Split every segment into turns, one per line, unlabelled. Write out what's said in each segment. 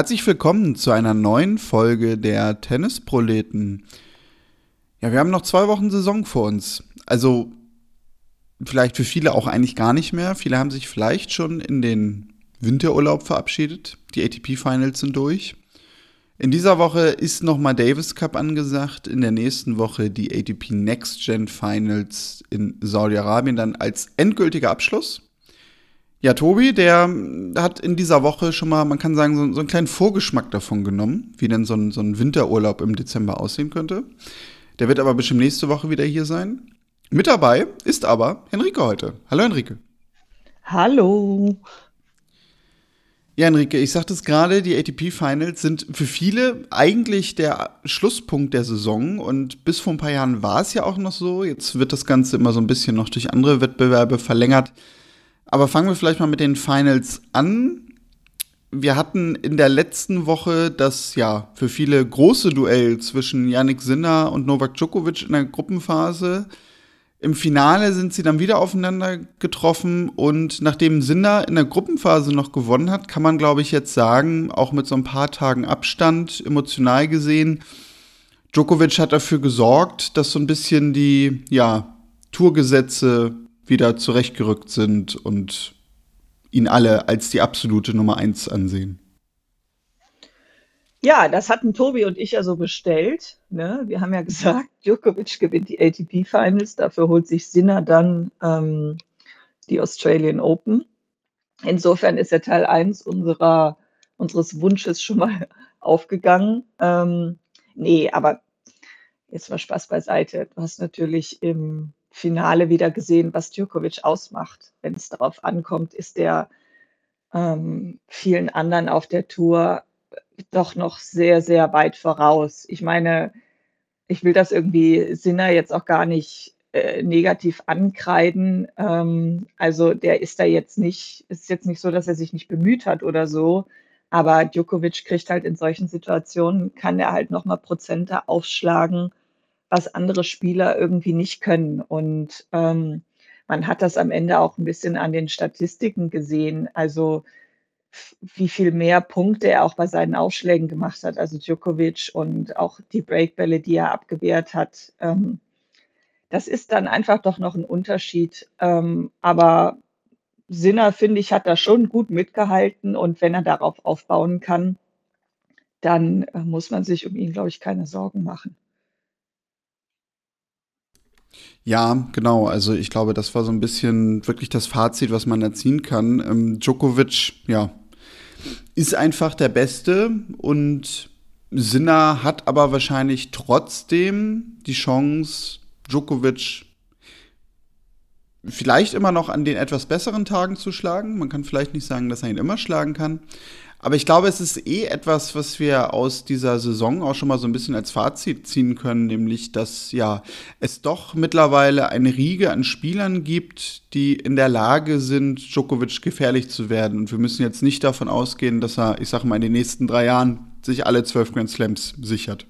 Herzlich willkommen zu einer neuen Folge der Tennisproleten. Ja, wir haben noch zwei Wochen Saison vor uns. Also vielleicht für viele auch eigentlich gar nicht mehr. Viele haben sich vielleicht schon in den Winterurlaub verabschiedet. Die ATP Finals sind durch. In dieser Woche ist nochmal Davis Cup angesagt. In der nächsten Woche die ATP Next Gen Finals in Saudi-Arabien dann als endgültiger Abschluss. Ja, Tobi, der hat in dieser Woche schon mal, man kann sagen, so, so einen kleinen Vorgeschmack davon genommen, wie denn so ein, so ein Winterurlaub im Dezember aussehen könnte. Der wird aber bestimmt nächste Woche wieder hier sein. Mit dabei ist aber Henrike heute. Hallo Henrike.
Hallo.
Ja, Henrike, ich sagte es gerade, die ATP Finals sind für viele eigentlich der Schlusspunkt der Saison und bis vor ein paar Jahren war es ja auch noch so. Jetzt wird das Ganze immer so ein bisschen noch durch andere Wettbewerbe verlängert. Aber fangen wir vielleicht mal mit den Finals an. Wir hatten in der letzten Woche das ja für viele große Duell zwischen Yannick Sinner und Novak Djokovic in der Gruppenphase. Im Finale sind sie dann wieder aufeinander getroffen und nachdem Sinner in der Gruppenphase noch gewonnen hat, kann man glaube ich jetzt sagen, auch mit so ein paar Tagen Abstand emotional gesehen, Djokovic hat dafür gesorgt, dass so ein bisschen die ja Tourgesetze wieder zurechtgerückt sind und ihn alle als die absolute Nummer eins ansehen.
Ja, das hatten Tobi und ich ja so bestellt. Ne? Wir haben ja gesagt, Djokovic gewinnt die ATP Finals, dafür holt sich Sinner dann ähm, die Australian Open. Insofern ist der Teil 1 unserer, unseres Wunsches schon mal aufgegangen. Ähm, nee, aber jetzt mal Spaß beiseite. Du hast natürlich im Finale wieder gesehen, was Djokovic ausmacht. Wenn es darauf ankommt, ist der ähm, vielen anderen auf der Tour doch noch sehr, sehr weit voraus. Ich meine, ich will das irgendwie Sinner jetzt auch gar nicht äh, negativ ankreiden. Ähm, also der ist da jetzt nicht, ist jetzt nicht so, dass er sich nicht bemüht hat oder so. Aber Djokovic kriegt halt in solchen Situationen, kann er halt nochmal Prozente aufschlagen was andere Spieler irgendwie nicht können. Und ähm, man hat das am Ende auch ein bisschen an den Statistiken gesehen. Also wie viel mehr Punkte er auch bei seinen Aufschlägen gemacht hat, also Djokovic und auch die Breakbälle, die er abgewehrt hat. Ähm, das ist dann einfach doch noch ein Unterschied. Ähm, aber Sinner, finde ich, hat da schon gut mitgehalten und wenn er darauf aufbauen kann, dann äh, muss man sich um ihn, glaube ich, keine Sorgen machen.
Ja, genau. Also ich glaube, das war so ein bisschen wirklich das Fazit, was man erziehen kann. Ähm, Djokovic, ja, ist einfach der Beste und Sinner hat aber wahrscheinlich trotzdem die Chance, Djokovic vielleicht immer noch an den etwas besseren Tagen zu schlagen. Man kann vielleicht nicht sagen, dass er ihn immer schlagen kann. Aber ich glaube, es ist eh etwas, was wir aus dieser Saison auch schon mal so ein bisschen als Fazit ziehen können, nämlich, dass ja es doch mittlerweile eine Riege an Spielern gibt, die in der Lage sind, Djokovic gefährlich zu werden. Und wir müssen jetzt nicht davon ausgehen, dass er, ich sag mal, in den nächsten drei Jahren sich alle zwölf Grand Slams sichert.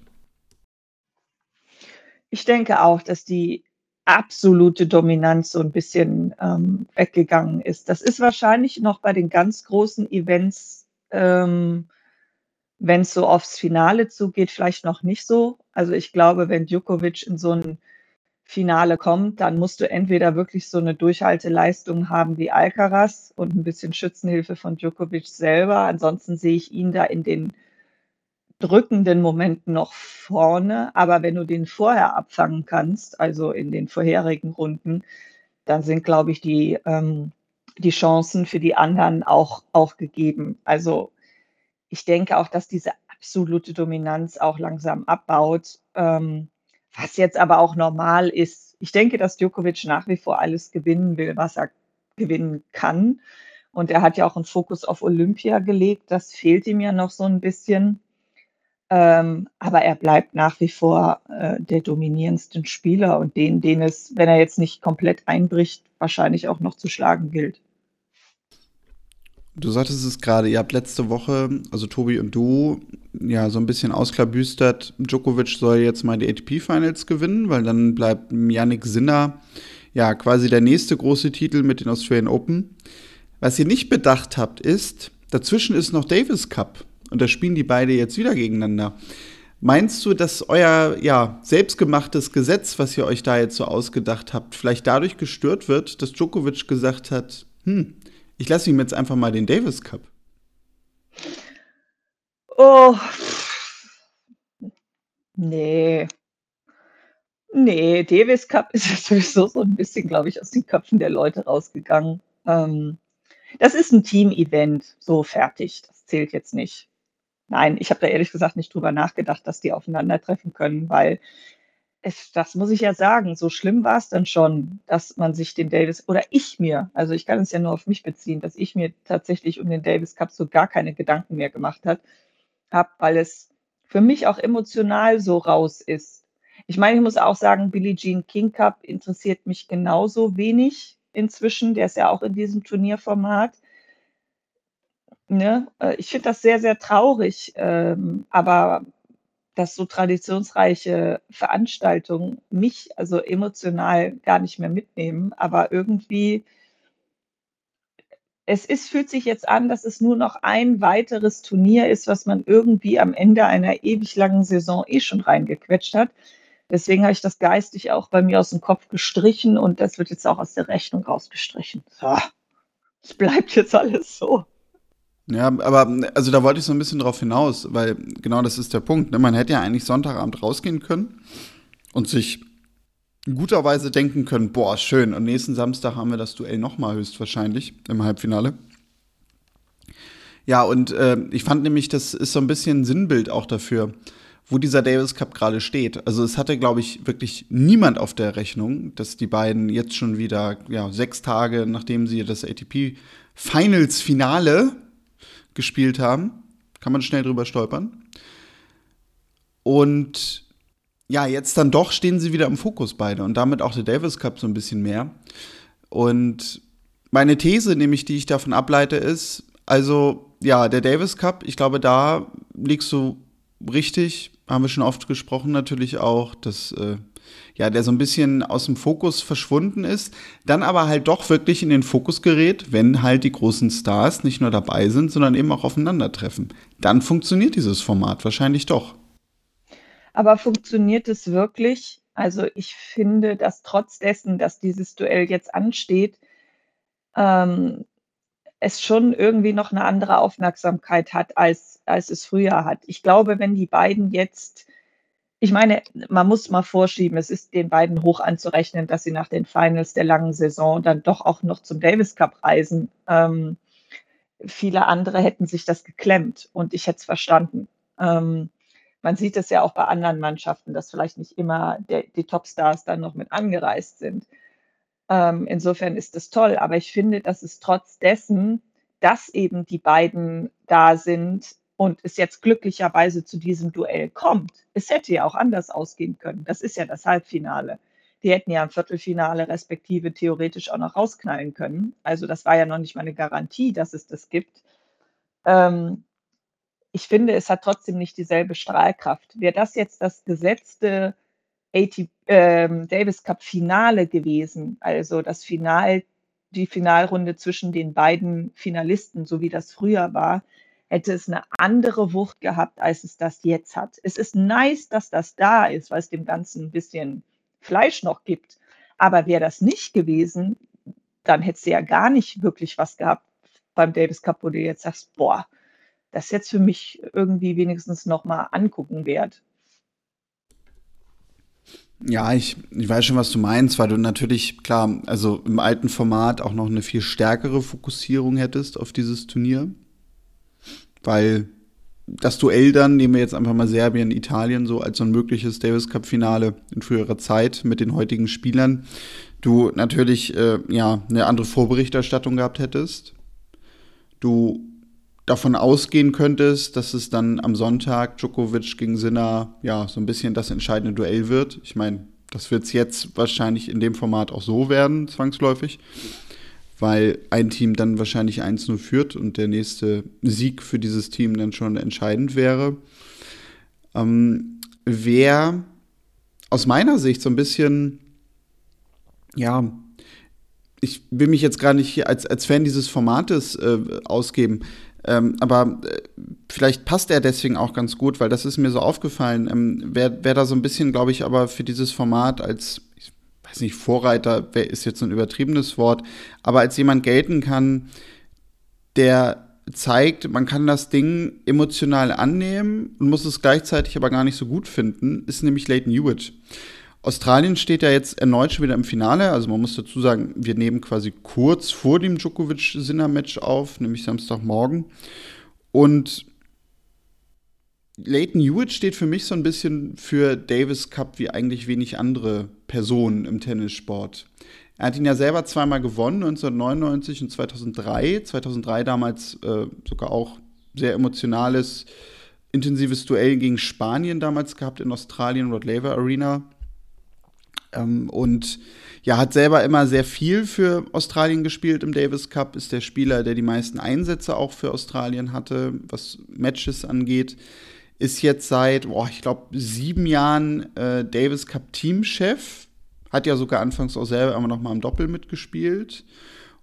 Ich denke auch, dass die absolute Dominanz so ein bisschen ähm, weggegangen ist. Das ist wahrscheinlich noch bei den ganz großen Events ähm, wenn es so aufs Finale zugeht, vielleicht noch nicht so. Also ich glaube, wenn Djokovic in so ein Finale kommt, dann musst du entweder wirklich so eine Durchhalteleistung haben wie Alcaraz und ein bisschen Schützenhilfe von Djokovic selber. Ansonsten sehe ich ihn da in den drückenden Momenten noch vorne. Aber wenn du den vorher abfangen kannst, also in den vorherigen Runden, dann sind, glaube ich, die ähm, die Chancen für die anderen auch, auch gegeben. Also ich denke auch, dass diese absolute Dominanz auch langsam abbaut, ähm, was jetzt aber auch normal ist. Ich denke, dass Djokovic nach wie vor alles gewinnen will, was er gewinnen kann. Und er hat ja auch einen Fokus auf Olympia gelegt. Das fehlt ihm ja noch so ein bisschen. Ähm, aber er bleibt nach wie vor äh, der dominierendste Spieler und den, den es, wenn er jetzt nicht komplett einbricht, wahrscheinlich auch noch zu schlagen gilt.
Du sagtest es gerade, ihr habt letzte Woche, also Tobi und du, ja, so ein bisschen ausklabüstert, Djokovic soll jetzt mal die ATP-Finals gewinnen, weil dann bleibt Yannick Sinner ja quasi der nächste große Titel mit den Australian Open. Was ihr nicht bedacht habt, ist, dazwischen ist noch Davis Cup. Und da spielen die beide jetzt wieder gegeneinander. Meinst du, dass euer ja, selbstgemachtes Gesetz, was ihr euch da jetzt so ausgedacht habt, vielleicht dadurch gestört wird, dass Djokovic gesagt hat, hm, ich lasse ihm jetzt einfach mal den Davis Cup?
Oh, nee. Nee, Davis Cup ist ja sowieso so ein bisschen, glaube ich, aus den Köpfen der Leute rausgegangen. Ähm, das ist ein Team-Event, so fertig. Das zählt jetzt nicht. Nein, ich habe da ehrlich gesagt nicht drüber nachgedacht, dass die aufeinandertreffen können, weil es, das muss ich ja sagen, so schlimm war es dann schon, dass man sich den Davis oder ich mir, also ich kann es ja nur auf mich beziehen, dass ich mir tatsächlich um den Davis Cup so gar keine Gedanken mehr gemacht habe, weil es für mich auch emotional so raus ist. Ich meine, ich muss auch sagen, Billie Jean King Cup interessiert mich genauso wenig inzwischen. Der ist ja auch in diesem Turnierformat. Ne? Äh, ich finde das sehr, sehr traurig, ähm, aber dass so traditionsreiche Veranstaltungen mich also emotional gar nicht mehr mitnehmen, aber irgendwie es ist fühlt sich jetzt an, dass es nur noch ein weiteres Turnier ist, was man irgendwie am Ende einer ewig langen Saison eh schon reingequetscht hat. Deswegen habe ich das geistig auch bei mir aus dem Kopf gestrichen und das wird jetzt auch aus der Rechnung rausgestrichen. So, es bleibt jetzt alles so.
Ja, aber also da wollte ich so ein bisschen drauf hinaus, weil genau das ist der Punkt. Ne? Man hätte ja eigentlich Sonntagabend rausgehen können und sich guterweise denken können, boah, schön, und nächsten Samstag haben wir das Duell nochmal höchstwahrscheinlich im Halbfinale. Ja, und äh, ich fand nämlich, das ist so ein bisschen ein Sinnbild auch dafür, wo dieser Davis Cup gerade steht. Also es hatte, glaube ich, wirklich niemand auf der Rechnung, dass die beiden jetzt schon wieder, ja, sechs Tage, nachdem sie das ATP Finals Finale gespielt haben. Kann man schnell drüber stolpern. Und ja, jetzt dann doch stehen sie wieder im Fokus beide und damit auch der Davis Cup so ein bisschen mehr. Und meine These, nämlich, die ich davon ableite, ist, also ja, der Davis Cup, ich glaube, da liegst du richtig, haben wir schon oft gesprochen, natürlich auch, dass äh, ja, der so ein bisschen aus dem Fokus verschwunden ist, dann aber halt doch wirklich in den Fokus gerät, wenn halt die großen Stars nicht nur dabei sind, sondern eben auch aufeinandertreffen. Dann funktioniert dieses Format wahrscheinlich doch.
Aber funktioniert es wirklich? Also ich finde, dass trotz dessen, dass dieses Duell jetzt ansteht, ähm, es schon irgendwie noch eine andere Aufmerksamkeit hat, als, als es früher hat. Ich glaube, wenn die beiden jetzt ich meine, man muss mal vorschieben, es ist den beiden hoch anzurechnen, dass sie nach den Finals der langen Saison dann doch auch noch zum Davis Cup reisen. Ähm, viele andere hätten sich das geklemmt und ich hätte es verstanden. Ähm, man sieht es ja auch bei anderen Mannschaften, dass vielleicht nicht immer der, die Topstars dann noch mit angereist sind. Ähm, insofern ist es toll, aber ich finde, dass es trotz dessen, dass eben die beiden da sind, und es jetzt glücklicherweise zu diesem Duell kommt. Es hätte ja auch anders ausgehen können. Das ist ja das Halbfinale. Die hätten ja im Viertelfinale respektive theoretisch auch noch rausknallen können. Also das war ja noch nicht mal eine Garantie, dass es das gibt. Ähm, ich finde, es hat trotzdem nicht dieselbe Strahlkraft. Wäre das jetzt das gesetzte AT, ähm, Davis Cup Finale gewesen, also das Final, die Finalrunde zwischen den beiden Finalisten, so wie das früher war, hätte es eine andere Wucht gehabt, als es das jetzt hat. Es ist nice, dass das da ist, weil es dem Ganzen ein bisschen Fleisch noch gibt. Aber wäre das nicht gewesen, dann hättest du ja gar nicht wirklich was gehabt beim Davis Cup, wo du jetzt sagst, boah, das ist jetzt für mich irgendwie wenigstens noch mal angucken wert.
Ja, ich, ich weiß schon, was du meinst, weil du natürlich, klar, also im alten Format auch noch eine viel stärkere Fokussierung hättest auf dieses Turnier weil das Duell dann, nehmen wir jetzt einfach mal Serbien, Italien so als so ein mögliches Davis Cup Finale in früherer Zeit mit den heutigen Spielern, du natürlich äh, ja eine andere Vorberichterstattung gehabt hättest. Du davon ausgehen könntest, dass es dann am Sonntag Djokovic gegen Sinner ja so ein bisschen das entscheidende Duell wird. Ich meine, das wird es jetzt wahrscheinlich in dem Format auch so werden, zwangsläufig weil ein Team dann wahrscheinlich 1-0 führt und der nächste Sieg für dieses Team dann schon entscheidend wäre. Ähm, wer aus meiner Sicht so ein bisschen, ja, ich will mich jetzt gar nicht als, als Fan dieses Formates äh, ausgeben, Ähm, aber äh, vielleicht passt er deswegen auch ganz gut, weil das ist mir so aufgefallen. Ähm, wer, wer da so ein bisschen, glaube ich, aber für dieses Format als, ich weiß nicht, Vorreiter, ist jetzt ein übertriebenes Wort, aber als jemand gelten kann, der zeigt, man kann das Ding emotional annehmen und muss es gleichzeitig aber gar nicht so gut finden, ist nämlich Leighton Hewitt. Australien steht ja jetzt erneut schon wieder im Finale. Also man muss dazu sagen, wir nehmen quasi kurz vor dem Djokovic-Sinner-Match auf, nämlich Samstagmorgen. Und Leighton Hewitt steht für mich so ein bisschen für Davis Cup wie eigentlich wenig andere Personen im Tennissport. Er hat ihn ja selber zweimal gewonnen, 1999 und 2003. 2003 damals äh, sogar auch sehr emotionales, intensives Duell gegen Spanien damals gehabt in Australien, Rod Laver Arena. Ähm, und ja, hat selber immer sehr viel für Australien gespielt im Davis Cup, ist der Spieler, der die meisten Einsätze auch für Australien hatte, was Matches angeht. Ist jetzt seit, boah, ich glaube, sieben Jahren äh, Davis Cup Teamchef hat ja sogar anfangs auch selber immer noch mal im Doppel mitgespielt.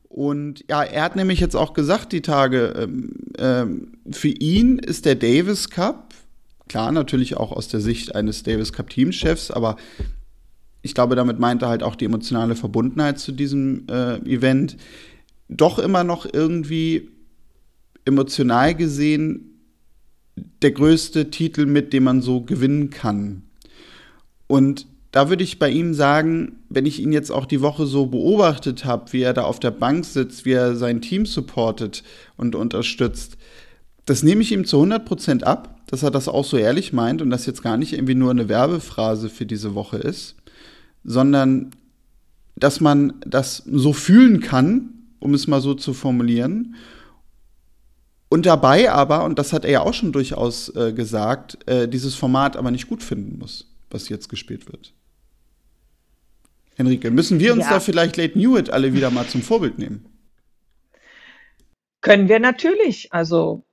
Und ja, er hat nämlich jetzt auch gesagt, die Tage, ähm, ähm, für ihn ist der Davis Cup, klar, natürlich auch aus der Sicht eines Davis Cup Teamchefs, aber ich glaube, damit meint er halt auch die emotionale Verbundenheit zu diesem äh, Event, doch immer noch irgendwie emotional gesehen der größte Titel, mit dem man so gewinnen kann. Und da würde ich bei ihm sagen, wenn ich ihn jetzt auch die Woche so beobachtet habe, wie er da auf der Bank sitzt, wie er sein Team supportet und unterstützt, das nehme ich ihm zu 100% ab, dass er das auch so ehrlich meint und das jetzt gar nicht irgendwie nur eine Werbephrase für diese Woche ist, sondern dass man das so fühlen kann, um es mal so zu formulieren. Und dabei aber, und das hat er ja auch schon durchaus äh, gesagt, äh, dieses Format aber nicht gut finden muss, was jetzt gespielt wird. Henrike, müssen wir uns ja. da vielleicht Late Newitt alle wieder mal zum Vorbild nehmen?
Können wir natürlich. Also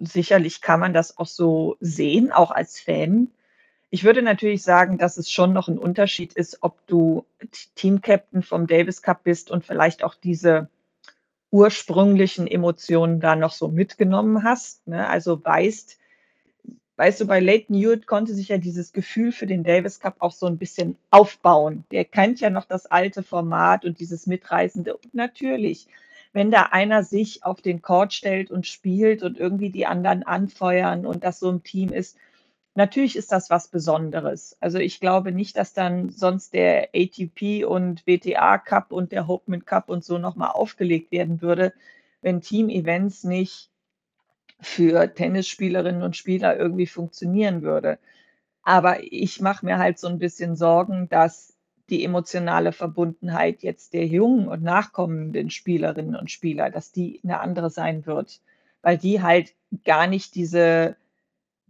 sicherlich kann man das auch so sehen, auch als Fan. Ich würde natürlich sagen, dass es schon noch ein Unterschied ist, ob du Team-Captain vom Davis Cup bist und vielleicht auch diese ursprünglichen Emotionen da noch so mitgenommen hast. Ne? Also weißt, weißt du, bei Leighton Hewitt konnte sich ja dieses Gefühl für den Davis Cup auch so ein bisschen aufbauen. Der kennt ja noch das alte Format und dieses Mitreißende. Und natürlich, wenn da einer sich auf den Court stellt und spielt und irgendwie die anderen anfeuern und das so im Team ist, natürlich ist das was Besonderes. Also ich glaube nicht, dass dann sonst der ATP und WTA Cup und der Hopeman Cup und so nochmal aufgelegt werden würde, wenn Team-Events nicht für Tennisspielerinnen und Spieler irgendwie funktionieren würde. Aber ich mache mir halt so ein bisschen Sorgen, dass die emotionale Verbundenheit jetzt der jungen und nachkommenden Spielerinnen und Spieler, dass die eine andere sein wird, weil die halt gar nicht diese,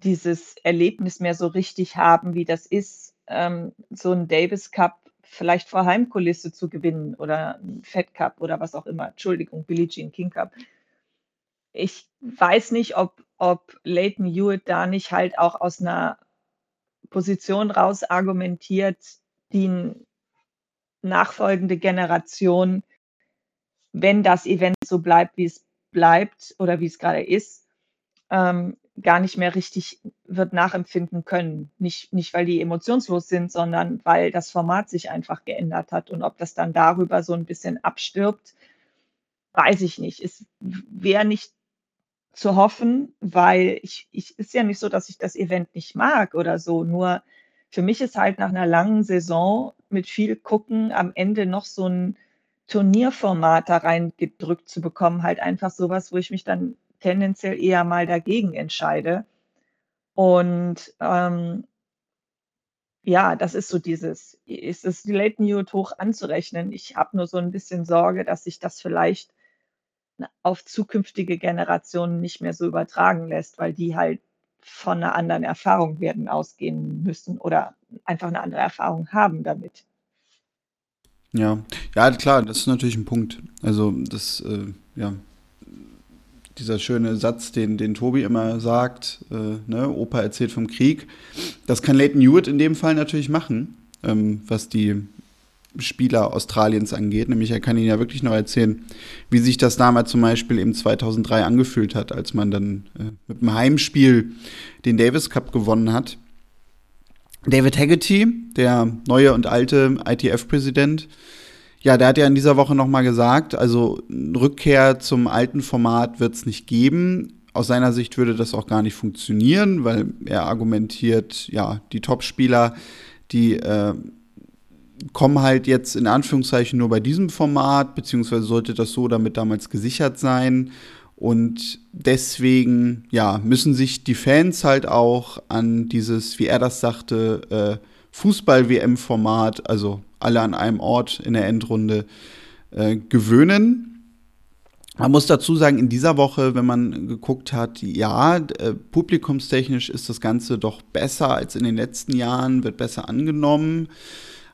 dieses Erlebnis mehr so richtig haben, wie das ist, ähm, so ein Davis Cup vielleicht vor Heimkulisse zu gewinnen oder ein Fed Cup oder was auch immer. Entschuldigung, Billie Jean King Cup ich weiß nicht, ob, ob Leighton Hewitt da nicht halt auch aus einer Position raus argumentiert, die nachfolgende Generation, wenn das Event so bleibt, wie es bleibt oder wie es gerade ist, ähm, gar nicht mehr richtig wird nachempfinden können. Nicht, nicht, weil die emotionslos sind, sondern weil das Format sich einfach geändert hat. Und ob das dann darüber so ein bisschen abstirbt, weiß ich nicht. Es wäre nicht zu hoffen, weil ich, ich ist ja nicht so, dass ich das Event nicht mag oder so. Nur für mich ist halt nach einer langen Saison mit viel Gucken am Ende noch so ein Turnierformat da reingedrückt zu bekommen, halt einfach sowas, wo ich mich dann tendenziell eher mal dagegen entscheide. Und ähm, ja, das ist so dieses, ist es die Late Newt hoch anzurechnen. Ich habe nur so ein bisschen Sorge, dass sich das vielleicht auf zukünftige Generationen nicht mehr so übertragen lässt, weil die halt von einer anderen Erfahrung werden ausgehen müssen oder einfach eine andere Erfahrung haben damit.
Ja, ja, klar, das ist natürlich ein Punkt. Also, das, äh, ja, dieser schöne Satz, den, den Tobi immer sagt, äh, ne, Opa erzählt vom Krieg, das kann Leighton Hewitt in dem Fall natürlich machen, ähm, was die Spieler Australiens angeht. Nämlich er kann Ihnen ja wirklich noch erzählen, wie sich das damals zum Beispiel im 2003 angefühlt hat, als man dann äh, mit dem Heimspiel den Davis Cup gewonnen hat. David Haggerty, der neue und alte ITF-Präsident, ja, der hat ja in dieser Woche nochmal gesagt, also Rückkehr zum alten Format wird es nicht geben. Aus seiner Sicht würde das auch gar nicht funktionieren, weil er argumentiert, ja, die Topspieler, die äh, kommen halt jetzt in Anführungszeichen nur bei diesem Format, beziehungsweise sollte das so damit damals gesichert sein. Und deswegen, ja, müssen sich die Fans halt auch an dieses, wie er das sagte, äh, Fußball-WM-Format, also alle an einem Ort in der Endrunde, äh, gewöhnen. Man muss dazu sagen, in dieser Woche, wenn man geguckt hat, ja, äh, publikumstechnisch ist das Ganze doch besser als in den letzten Jahren, wird besser angenommen.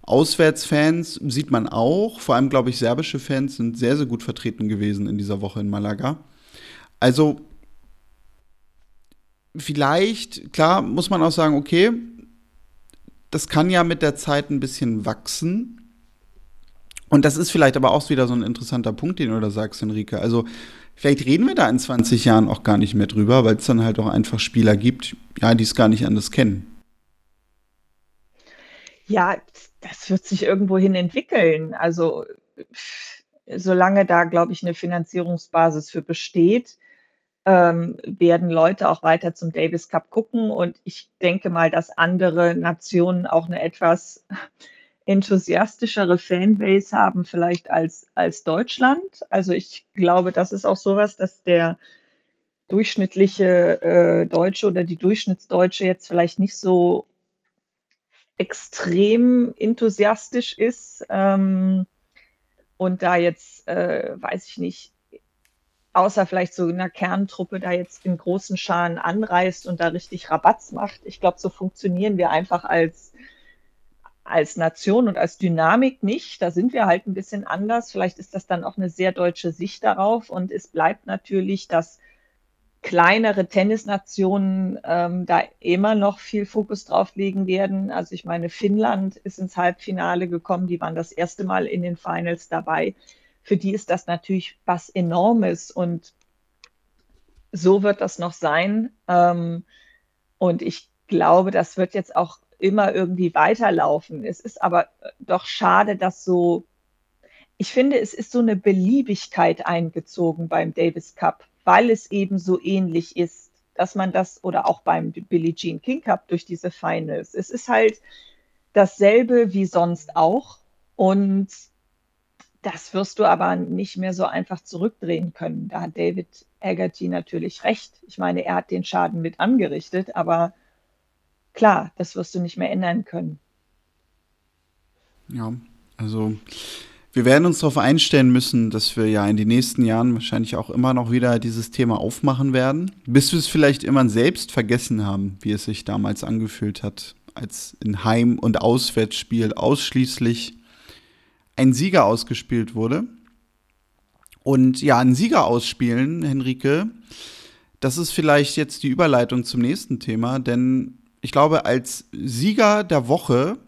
Auswärtsfans sieht man auch, vor allem glaube ich, serbische Fans sind sehr, sehr gut vertreten gewesen in dieser Woche in Malaga. Also vielleicht, klar, muss man auch sagen, okay, das kann ja mit der Zeit ein bisschen wachsen. Und das ist vielleicht aber auch wieder so ein interessanter Punkt, den du da sagst, Enrique. Also vielleicht reden wir da in 20 Jahren auch gar nicht mehr drüber, weil es dann halt auch einfach Spieler gibt, ja, die es gar nicht anders kennen.
Ja, das wird sich irgendwohin entwickeln. Also solange da, glaube ich, eine Finanzierungsbasis für besteht, ähm, werden Leute auch weiter zum Davis Cup gucken. Und ich denke mal, dass andere Nationen auch eine etwas enthusiastischere Fanbase haben, vielleicht als, als Deutschland. Also ich glaube, das ist auch sowas, dass der durchschnittliche äh, Deutsche oder die Durchschnittsdeutsche jetzt vielleicht nicht so extrem enthusiastisch ist ähm, und da jetzt, äh, weiß ich nicht, außer vielleicht so einer Kerntruppe da jetzt in großen Scharen anreist und da richtig Rabatz macht. Ich glaube, so funktionieren wir einfach als, als Nation und als Dynamik nicht. Da sind wir halt ein bisschen anders. Vielleicht ist das dann auch eine sehr deutsche Sicht darauf. Und es bleibt natürlich, dass kleinere Tennisnationen ähm, da immer noch viel Fokus drauf legen werden. Also ich meine, Finnland ist ins Halbfinale gekommen, die waren das erste Mal in den Finals dabei. Für die ist das natürlich was Enormes und so wird das noch sein. Ähm, und ich glaube, das wird jetzt auch immer irgendwie weiterlaufen. Es ist aber doch schade, dass so, ich finde, es ist so eine Beliebigkeit eingezogen beim Davis Cup weil es eben so ähnlich ist, dass man das oder auch beim Billie Jean King Cup durch diese Finals. Es ist halt dasselbe wie sonst auch und das wirst du aber nicht mehr so einfach zurückdrehen können. Da hat David Haggerty natürlich recht. Ich meine, er hat den Schaden mit angerichtet, aber klar, das wirst du nicht mehr ändern können.
Ja, also wir werden uns darauf einstellen müssen, dass wir ja in den nächsten Jahren wahrscheinlich auch immer noch wieder dieses Thema aufmachen werden, bis wir es vielleicht immer selbst vergessen haben, wie es sich damals angefühlt hat, als in Heim- und Auswärtsspiel ausschließlich ein Sieger ausgespielt wurde. Und ja, ein Sieger ausspielen, Henrike, das ist vielleicht jetzt die Überleitung zum nächsten Thema, denn ich glaube, als Sieger der Woche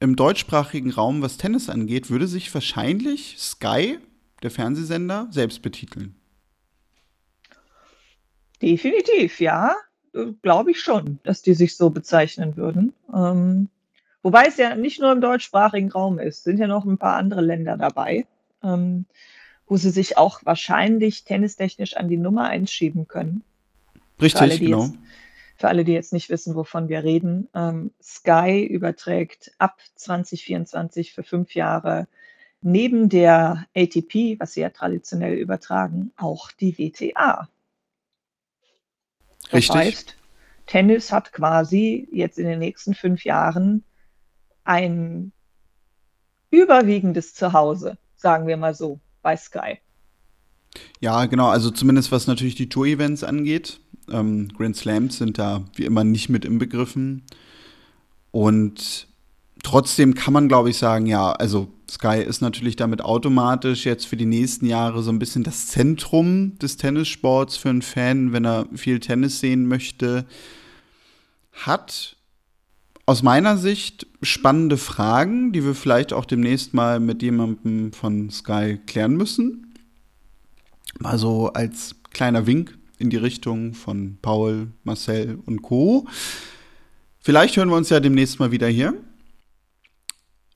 im deutschsprachigen Raum, was Tennis angeht, würde sich wahrscheinlich Sky, der Fernsehsender, selbst betiteln.
Definitiv, ja. Glaube ich schon, dass die sich so bezeichnen würden. Ähm, wobei es ja nicht nur im deutschsprachigen Raum ist, sind ja noch ein paar andere Länder dabei, ähm, wo sie sich auch wahrscheinlich tennistechnisch an die Nummer einschieben können.
Richtig, alle, genau.
Jetzt, für alle, die jetzt nicht wissen, wovon wir reden, ähm, Sky überträgt ab 2024 für fünf Jahre neben der ATP, was sie ja traditionell übertragen, auch die WTA. Das
Richtig.
heißt, Tennis hat quasi jetzt in den nächsten fünf Jahren ein überwiegendes Zuhause, sagen wir mal so, bei Sky.
Ja, genau, also zumindest was natürlich die Tour-Events angeht. Ähm, Grand Slams sind da wie immer nicht mit inbegriffen. Und trotzdem kann man, glaube ich, sagen, ja, also Sky ist natürlich damit automatisch jetzt für die nächsten Jahre so ein bisschen das Zentrum des Tennissports für einen Fan, wenn er viel Tennis sehen möchte. Hat aus meiner Sicht spannende Fragen, die wir vielleicht auch demnächst mal mit jemandem von Sky klären müssen. Mal so als kleiner Wink in die Richtung von Paul, Marcel und Co. Vielleicht hören wir uns ja demnächst mal wieder hier.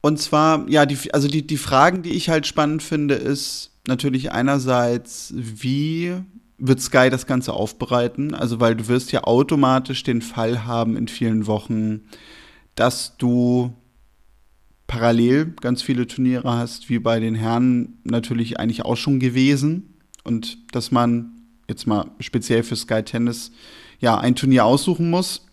Und zwar, ja, die, also die, die Fragen, die ich halt spannend finde, ist natürlich einerseits, wie wird Sky das Ganze aufbereiten? Also, weil du wirst ja automatisch den Fall haben in vielen Wochen, dass du parallel ganz viele Turniere hast, wie bei den Herren natürlich eigentlich auch schon gewesen. Und dass man jetzt mal speziell für Sky Tennis ja ein Turnier aussuchen muss.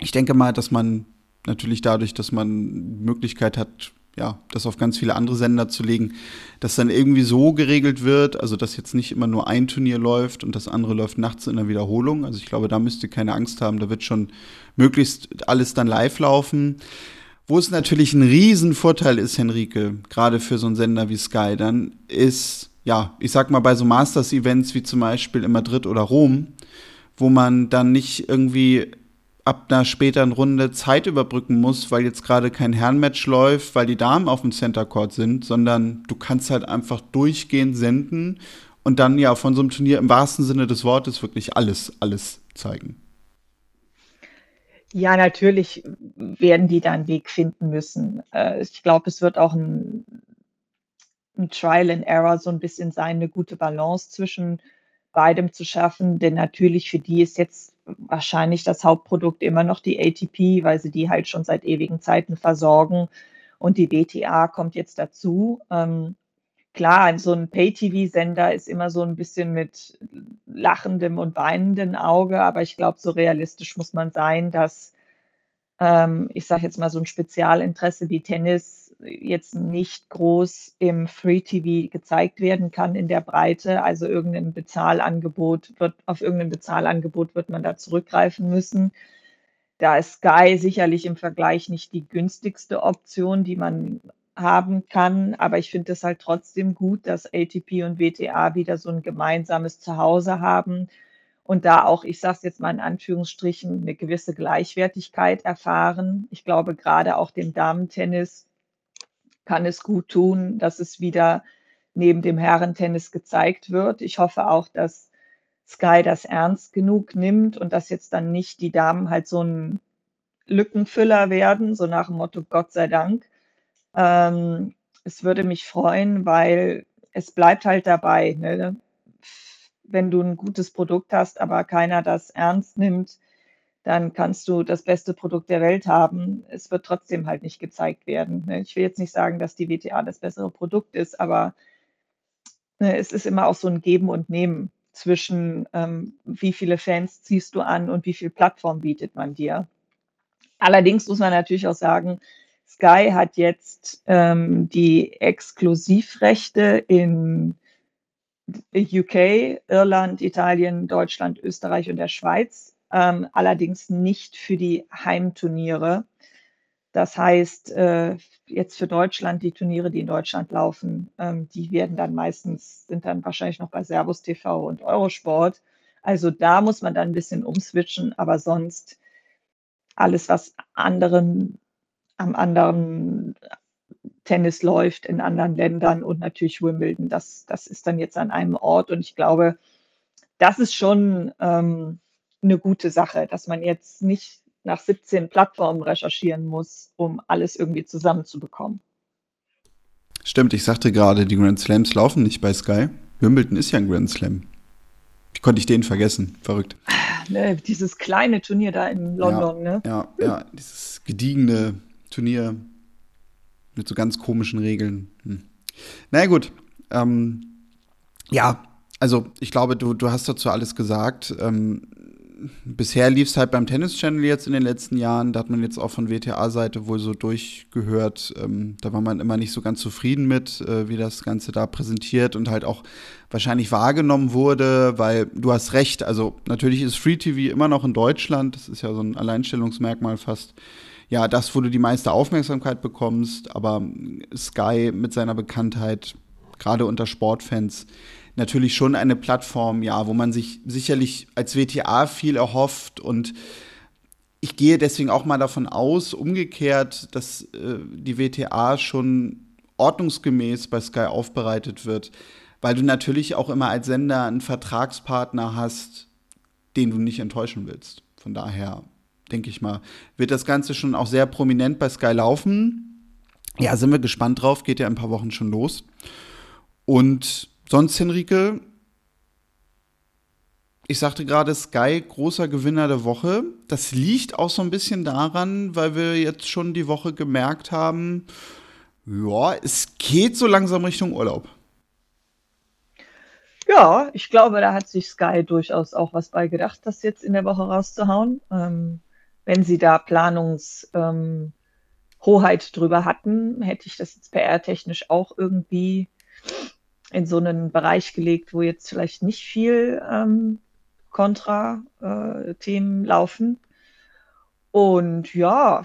Ich denke mal, dass man natürlich dadurch, dass man Möglichkeit hat, ja, das auf ganz viele andere Sender zu legen, dass dann irgendwie so geregelt wird, also dass jetzt nicht immer nur ein Turnier läuft und das andere läuft nachts in der Wiederholung. Also ich glaube, da müsst ihr keine Angst haben, da wird schon möglichst alles dann live laufen. Wo es natürlich ein Riesenvorteil ist, Henrike, gerade für so einen Sender wie Sky, dann ist, ja, ich sag mal, bei so Masters-Events wie zum Beispiel in Madrid oder Rom, wo man dann nicht irgendwie ab einer späteren Runde Zeit überbrücken muss, weil jetzt gerade kein Herrenmatch läuft, weil die Damen auf dem Center Court sind, sondern du kannst halt einfach durchgehend senden und dann ja von so einem Turnier im wahrsten Sinne des Wortes wirklich alles, alles zeigen.
Ja, natürlich werden die da einen Weg finden müssen. Äh, ich glaube, es wird auch ein, ein Trial and Error so ein bisschen sein, eine gute Balance zwischen beidem zu schaffen, denn natürlich für die ist jetzt wahrscheinlich das Hauptprodukt immer noch die ATP, weil sie die halt schon seit ewigen Zeiten versorgen. Und die WTA kommt jetzt dazu. Ähm, klar, so ein Pay-TV-Sender ist immer so ein bisschen mit lachendem und weinendem Auge, aber ich glaube, so realistisch muss man sein, dass ähm, ich sage jetzt mal so ein Spezialinteresse wie Tennis jetzt nicht groß im Free TV gezeigt werden kann in der Breite. Also irgendein Bezahlangebot wird, auf irgendein Bezahlangebot wird man da zurückgreifen müssen. Da ist Sky sicherlich im Vergleich nicht die günstigste Option, die man haben kann. Aber ich finde es halt trotzdem gut, dass ATP und WTA wieder so ein gemeinsames Zuhause haben und da auch, ich sage es jetzt mal in Anführungsstrichen, eine gewisse Gleichwertigkeit erfahren. Ich glaube, gerade auch dem Damentennis kann es gut tun, dass es wieder neben dem Herrentennis gezeigt wird. Ich hoffe auch, dass Sky das ernst genug nimmt und dass jetzt dann nicht die Damen halt so ein Lückenfüller werden, so nach dem Motto Gott sei Dank. Ähm, es würde mich freuen, weil es bleibt halt dabei, ne? wenn du ein gutes Produkt hast, aber keiner das ernst nimmt, dann kannst du das beste Produkt der Welt haben. Es wird trotzdem halt nicht gezeigt werden. Ne? Ich will jetzt nicht sagen, dass die WTA das bessere Produkt ist, aber ne, es ist immer auch so ein Geben und Nehmen zwischen, ähm, wie viele Fans ziehst du an und wie viel Plattform bietet man dir. Allerdings muss man natürlich auch sagen, Sky hat jetzt ähm, die Exklusivrechte in UK, Irland, Italien, Deutschland, Österreich und der Schweiz ähm, allerdings nicht für die Heimturniere. Das heißt, äh, jetzt für Deutschland, die Turniere, die in Deutschland laufen, ähm, die werden dann meistens, sind dann wahrscheinlich noch bei Servus TV und Eurosport. Also da muss man dann ein bisschen umswitchen, aber sonst alles, was anderen, am anderen Tennis läuft in anderen Ländern und natürlich Wimbledon, das, das ist dann jetzt an einem Ort. Und ich glaube, das ist schon ähm, eine gute Sache, dass man jetzt nicht nach 17 Plattformen recherchieren muss, um alles irgendwie zusammenzubekommen.
Stimmt, ich sagte gerade, die Grand Slams laufen nicht bei Sky. Wimbledon ist ja ein Grand Slam. Wie konnte ich den vergessen? Verrückt.
Ne, dieses kleine Turnier da in London,
ja,
ne?
Ja, ja, dieses gediegene Turnier mit so ganz komischen Regeln. Hm. Naja, gut. Ähm, ja, also ich glaube, du, du hast dazu alles gesagt. Ähm, bisher lief es halt beim Tennis Channel jetzt in den letzten Jahren. Da hat man jetzt auch von WTA-Seite wohl so durchgehört. Ähm, da war man immer nicht so ganz zufrieden mit, äh, wie das Ganze da präsentiert und halt auch wahrscheinlich wahrgenommen wurde, weil du hast recht. Also natürlich ist Free TV immer noch in Deutschland. Das ist ja so ein Alleinstellungsmerkmal fast. Ja, das, wo du die meiste Aufmerksamkeit bekommst. Aber Sky mit seiner Bekanntheit, gerade unter Sportfans, natürlich schon eine Plattform, ja, wo man sich sicherlich als WTA viel erhofft und ich gehe deswegen auch mal davon aus, umgekehrt, dass äh, die WTA schon ordnungsgemäß bei Sky aufbereitet wird, weil du natürlich auch immer als Sender einen Vertragspartner hast, den du nicht enttäuschen willst. Von daher denke ich mal, wird das Ganze schon auch sehr prominent bei Sky laufen. Ja, sind wir gespannt drauf, geht ja in ein paar Wochen schon los. Und sonst, Henrike, ich sagte gerade, Sky, großer Gewinner der Woche. Das liegt auch so ein bisschen daran, weil wir jetzt schon die Woche gemerkt haben, ja, es geht so langsam Richtung Urlaub.
Ja, ich glaube, da hat sich Sky durchaus auch was bei gedacht, das jetzt in der Woche rauszuhauen. Ähm, wenn sie da Planungshoheit ähm, drüber hatten, hätte ich das jetzt PR-technisch auch irgendwie in so einen Bereich gelegt, wo jetzt vielleicht nicht viel ähm, Kontra-Themen äh, laufen. Und ja,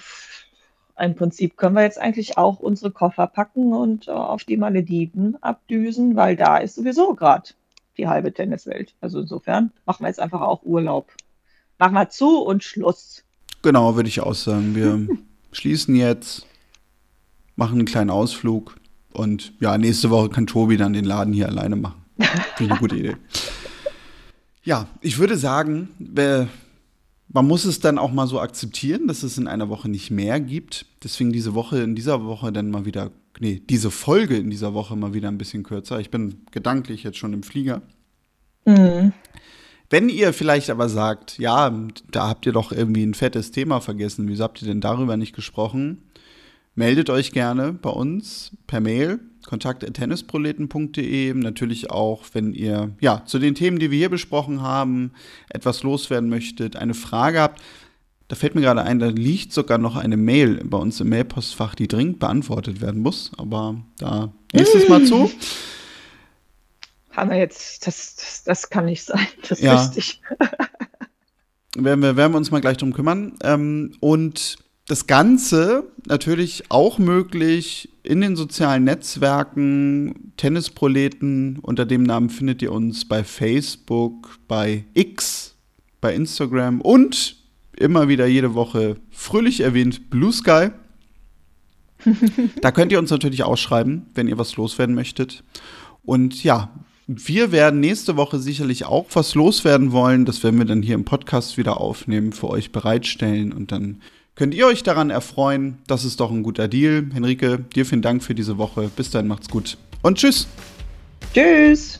im Prinzip können wir jetzt eigentlich auch unsere Koffer packen und äh, auf die Malediven abdüsen, weil da ist sowieso gerade die halbe Tenniswelt. Also insofern machen wir jetzt einfach auch Urlaub. Machen wir zu und Schluss.
Genau, würde ich auch sagen. Wir schließen jetzt, machen einen kleinen Ausflug und ja, nächste Woche kann Tobi dann den Laden hier alleine machen. Finde ich eine gute Idee. Ja, ich würde sagen, man muss es dann auch mal so akzeptieren, dass es in einer Woche nicht mehr gibt. Deswegen diese Woche, in dieser Woche dann mal wieder, nee, diese Folge in dieser Woche mal wieder ein bisschen kürzer. Ich bin gedanklich jetzt schon im Flieger. Mhm. Wenn ihr vielleicht aber sagt, ja, da habt ihr doch irgendwie ein fettes Thema vergessen, wieso habt ihr denn darüber nicht gesprochen? Meldet euch gerne bei uns per Mail kontakt.tennisproleten.de. Natürlich auch, wenn ihr ja zu den Themen, die wir hier besprochen haben, etwas loswerden möchtet, eine Frage habt. Da fällt mir gerade ein, da liegt sogar noch eine Mail bei uns im Mailpostfach, die dringend beantwortet werden muss. Aber da nächstes Mal zu.
Haben wir jetzt, das, das, das kann nicht sein, das ja. ist richtig.
werden, wir, werden wir uns mal gleich drum kümmern. Ähm, und das Ganze natürlich auch möglich in den sozialen Netzwerken. Tennisproleten, unter dem Namen findet ihr uns bei Facebook, bei X, bei Instagram und immer wieder jede Woche fröhlich erwähnt Blue Sky. da könnt ihr uns natürlich ausschreiben, wenn ihr was loswerden möchtet. Und ja, wir werden nächste Woche sicherlich auch was loswerden wollen. Das werden wir dann hier im Podcast wieder aufnehmen, für euch bereitstellen und dann könnt ihr euch daran erfreuen. Das ist doch ein guter Deal. Henrike, dir vielen Dank für diese Woche. Bis dann, macht's gut. Und tschüss.
Tschüss.